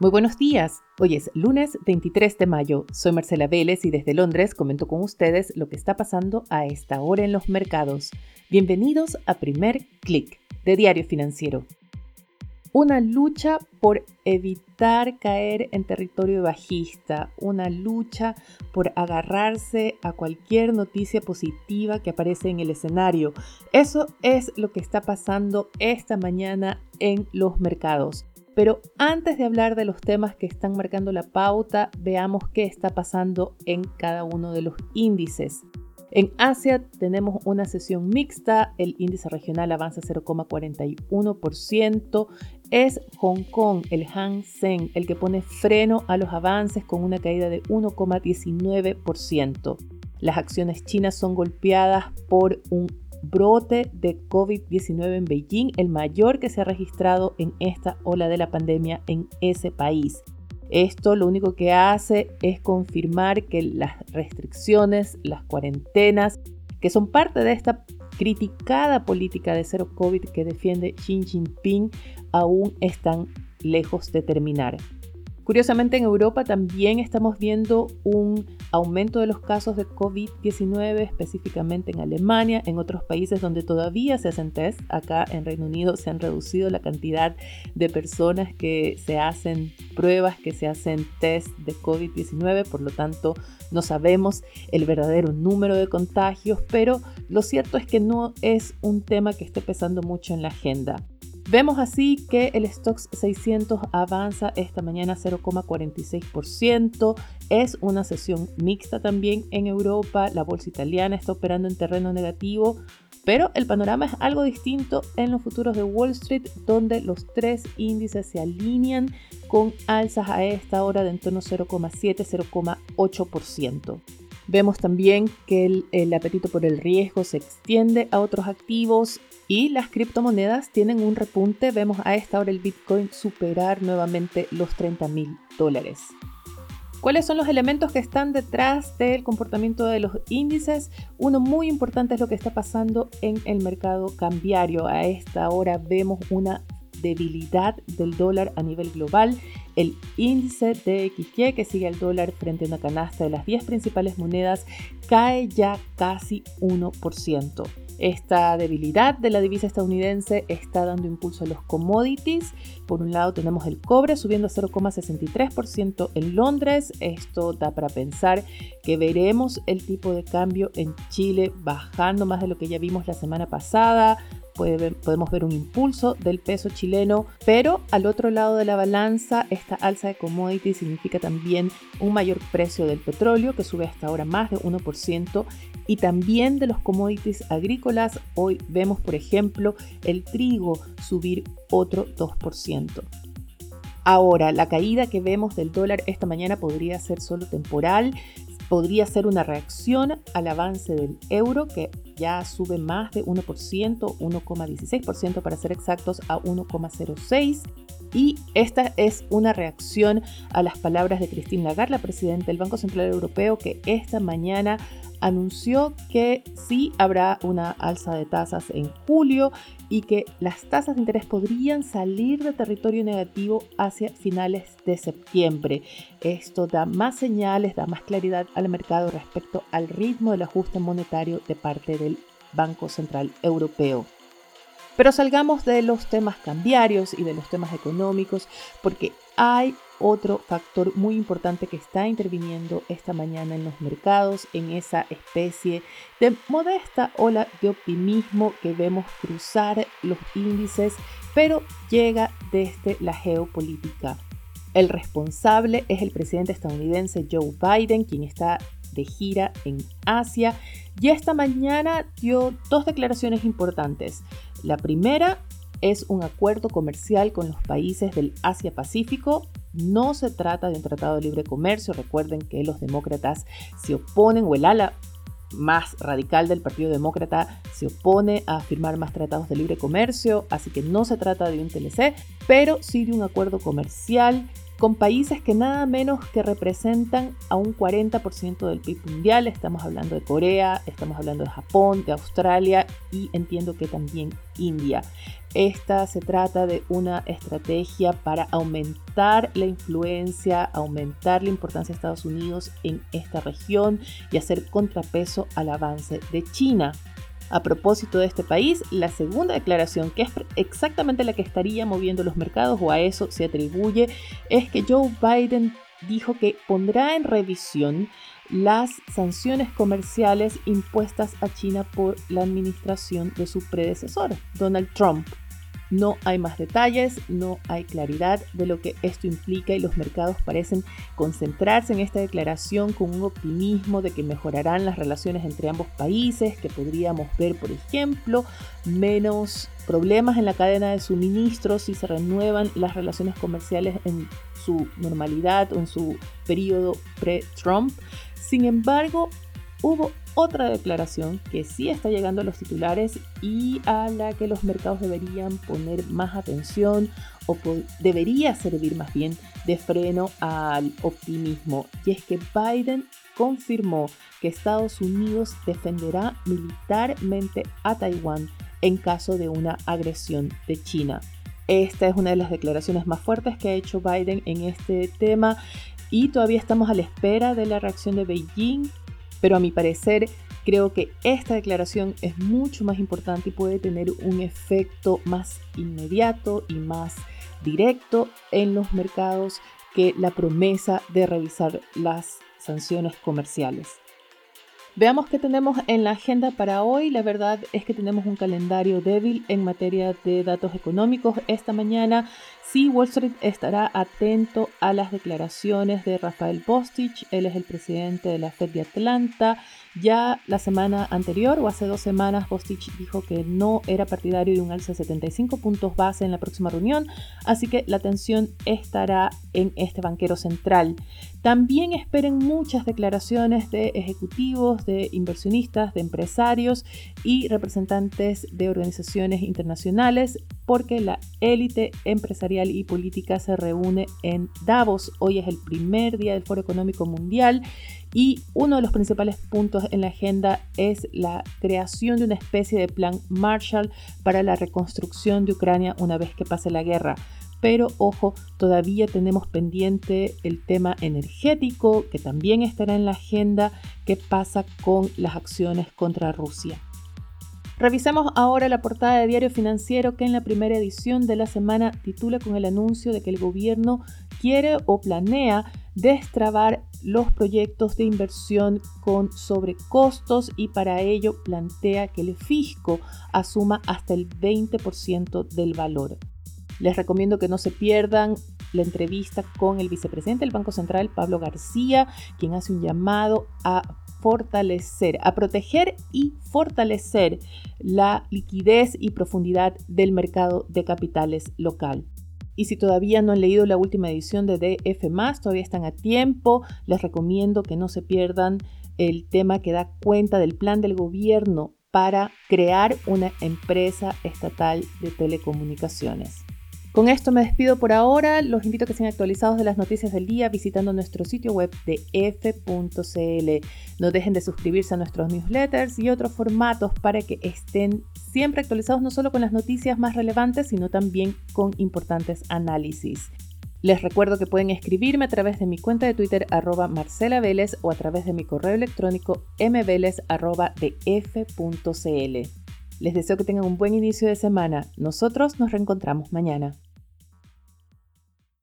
Muy buenos días. Hoy es lunes 23 de mayo. Soy Marcela Vélez y desde Londres comento con ustedes lo que está pasando a esta hora en los mercados. Bienvenidos a Primer Click de Diario Financiero. Una lucha por evitar caer en territorio bajista, una lucha por agarrarse a cualquier noticia positiva que aparece en el escenario. Eso es lo que está pasando esta mañana en los mercados. Pero antes de hablar de los temas que están marcando la pauta, veamos qué está pasando en cada uno de los índices. En Asia tenemos una sesión mixta, el índice regional avanza 0,41%, es Hong Kong, el Hang Seng, el que pone freno a los avances con una caída de 1,19%. Las acciones chinas son golpeadas por un brote de COVID-19 en Beijing, el mayor que se ha registrado en esta ola de la pandemia en ese país. Esto lo único que hace es confirmar que las restricciones, las cuarentenas, que son parte de esta criticada política de cero COVID que defiende Xi Jinping, aún están lejos de terminar. Curiosamente en Europa también estamos viendo un aumento de los casos de COVID-19, específicamente en Alemania, en otros países donde todavía se hacen test. Acá en Reino Unido se han reducido la cantidad de personas que se hacen pruebas, que se hacen test de COVID-19, por lo tanto no sabemos el verdadero número de contagios, pero lo cierto es que no es un tema que esté pesando mucho en la agenda. Vemos así que el Stocks 600 avanza esta mañana 0,46%. Es una sesión mixta también en Europa. La bolsa italiana está operando en terreno negativo, pero el panorama es algo distinto en los futuros de Wall Street, donde los tres índices se alinean con alzas a esta hora de en torno 0,7-0,8%. Vemos también que el, apetito por el riesgo se extiende a otros activos y las criptomonedas tienen un repunte. Vemos a esta hora el Bitcoin superar nuevamente los 30 mil dólares. ¿Cuáles son los elementos que están detrás del comportamiento de los índices? Uno muy importante es lo que está pasando en el mercado cambiario. A esta hora vemos una debilidad del dólar a nivel global. El índice de que sigue al dólar frente a una canasta de las 10 principales monedas, cae ya casi 1%. Esta debilidad de la divisa estadounidense está dando impulso a los commodities. Por un lado tenemos el cobre subiendo a 0,63% en Londres. Esto da para pensar que veremos el tipo de cambio en Chile bajando más de lo que ya vimos la semana pasada podemos ver un impulso del peso chileno, pero al otro lado de la balanza, esta alza de commodities significa también un mayor precio del petróleo, que sube hasta ahora más de 1%, y también de los commodities agrícolas. Hoy vemos, por ejemplo, el trigo subir otro 2%. Ahora, la caída que vemos del dólar esta mañana podría ser solo temporal, podría ser una reacción al avance del euro que ya sube más de 1%, 1,16% para ser exactos, a 1,06%. Y esta es una reacción a las palabras de Christine Lagarde, la presidenta del Banco Central Europeo, que esta mañana anunció que sí habrá una alza de tasas en julio y que las tasas de interés podrían salir de territorio negativo hacia finales de septiembre. Esto da más señales, da más claridad al mercado respecto al ritmo del ajuste monetario de parte del Banco Central Europeo. Pero salgamos de los temas cambiarios y de los temas económicos porque hay otro factor muy importante que está interviniendo esta mañana en los mercados, en esa especie de modesta ola de optimismo que vemos cruzar los índices, pero llega desde la geopolítica. El responsable es el presidente estadounidense Joe Biden, quien está de gira en Asia y esta mañana dio dos declaraciones importantes. La primera es un acuerdo comercial con los países del Asia-Pacífico. No se trata de un tratado de libre comercio. Recuerden que los demócratas se oponen, o el ala más radical del Partido Demócrata se opone a firmar más tratados de libre comercio, así que no se trata de un TLC, pero sí de un acuerdo comercial con países que nada menos que representan a un 40% del PIB mundial. Estamos hablando de Corea, estamos hablando de Japón, de Australia y entiendo que también India. Esta se trata de una estrategia para aumentar la influencia, aumentar la importancia de Estados Unidos en esta región y hacer contrapeso al avance de China. A propósito de este país, la segunda declaración, que es exactamente la que estaría moviendo los mercados o a eso se atribuye, es que Joe Biden dijo que pondrá en revisión las sanciones comerciales impuestas a China por la administración de su predecesor, Donald Trump. No hay más detalles, no hay claridad de lo que esto implica y los mercados parecen concentrarse en esta declaración con un optimismo de que mejorarán las relaciones entre ambos países, que podríamos ver, por ejemplo, menos problemas en la cadena de suministros si se renuevan las relaciones comerciales en su normalidad o en su periodo pre-Trump. Sin embargo, hubo otra declaración que sí está llegando a los titulares y a la que los mercados deberían poner más atención o debería servir más bien de freno al optimismo. Y es que Biden confirmó que Estados Unidos defenderá militarmente a Taiwán en caso de una agresión de China. Esta es una de las declaraciones más fuertes que ha hecho Biden en este tema y todavía estamos a la espera de la reacción de Beijing pero a mi parecer, creo que esta declaración es mucho más importante y puede tener un efecto más inmediato y más directo en los mercados que la promesa de revisar las sanciones comerciales. Veamos qué tenemos en la agenda para hoy. La verdad es que tenemos un calendario débil en materia de datos económicos. Esta mañana sí Wall Street estará atento a las declaraciones de Rafael Bostich. Él es el presidente de la Fed de Atlanta. Ya la semana anterior o hace dos semanas Bostich dijo que no era partidario de un alza de 75 puntos base en la próxima reunión. Así que la atención estará en este banquero central. También esperen muchas declaraciones de ejecutivos, de inversionistas, de empresarios y representantes de organizaciones internacionales porque la élite empresarial y política se reúne en Davos. Hoy es el primer día del Foro Económico Mundial y uno de los principales puntos en la agenda es la creación de una especie de plan Marshall para la reconstrucción de Ucrania una vez que pase la guerra. Pero ojo, todavía tenemos pendiente el tema energético, que también estará en la agenda, qué pasa con las acciones contra Rusia. Revisemos ahora la portada de Diario Financiero que en la primera edición de la semana titula con el anuncio de que el gobierno quiere o planea destrabar los proyectos de inversión con sobrecostos y para ello plantea que el fisco asuma hasta el 20% del valor. Les recomiendo que no se pierdan la entrevista con el vicepresidente del Banco Central, Pablo García, quien hace un llamado a fortalecer, a proteger y fortalecer la liquidez y profundidad del mercado de capitales local. Y si todavía no han leído la última edición de DF, todavía están a tiempo. Les recomiendo que no se pierdan el tema que da cuenta del plan del gobierno para crear una empresa estatal de telecomunicaciones. Con esto me despido por ahora. Los invito a que sean actualizados de las noticias del día visitando nuestro sitio web de f.cl. No dejen de suscribirse a nuestros newsletters y otros formatos para que estén siempre actualizados no solo con las noticias más relevantes, sino también con importantes análisis. Les recuerdo que pueden escribirme a través de mi cuenta de Twitter arroba Marcela o a través de mi correo electrónico mveles arroba de f.cl. Les deseo que tengan un buen inicio de semana. Nosotros nos reencontramos mañana.